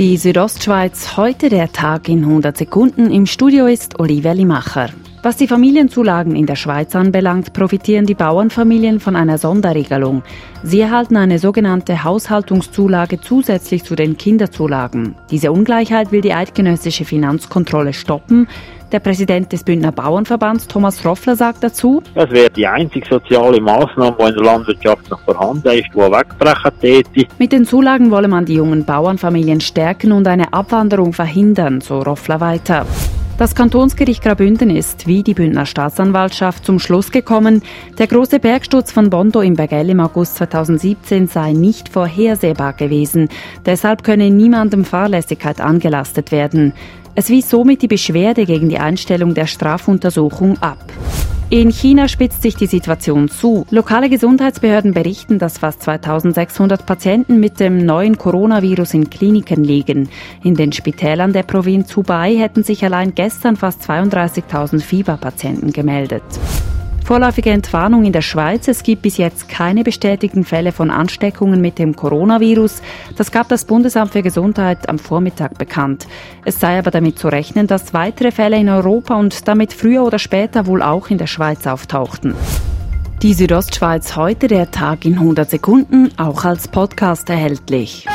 Die Südostschweiz, heute der Tag in 100 Sekunden. Im Studio ist Olivia Limacher. Was die Familienzulagen in der Schweiz anbelangt, profitieren die Bauernfamilien von einer Sonderregelung. Sie erhalten eine sogenannte Haushaltungszulage zusätzlich zu den Kinderzulagen. Diese Ungleichheit will die eidgenössische Finanzkontrolle stoppen. Der Präsident des Bündner Bauernverbands, Thomas Roffler, sagt dazu, Es wäre die einzige soziale Maßnahme, die in der Landwirtschaft noch vorhanden ist, die wegbrechen täte. Mit den Zulagen wolle man die jungen Bauernfamilien stärken und eine Abwanderung verhindern, so Roffler weiter. Das Kantonsgericht Graubünden ist, wie die Bündner Staatsanwaltschaft, zum Schluss gekommen, der große Bergsturz von Bondo im Bergell im August 2017 sei nicht vorhersehbar gewesen. Deshalb könne niemandem Fahrlässigkeit angelastet werden. Es wies somit die Beschwerde gegen die Einstellung der Strafuntersuchung ab. In China spitzt sich die Situation zu. Lokale Gesundheitsbehörden berichten, dass fast 2600 Patienten mit dem neuen Coronavirus in Kliniken liegen. In den Spitälern der Provinz Hubei hätten sich allein gestern fast 32.000 Fieberpatienten gemeldet. Vorläufige Entwarnung in der Schweiz. Es gibt bis jetzt keine bestätigten Fälle von Ansteckungen mit dem Coronavirus. Das gab das Bundesamt für Gesundheit am Vormittag bekannt. Es sei aber damit zu rechnen, dass weitere Fälle in Europa und damit früher oder später wohl auch in der Schweiz auftauchten. Die Südostschweiz heute, der Tag in 100 Sekunden, auch als Podcast erhältlich.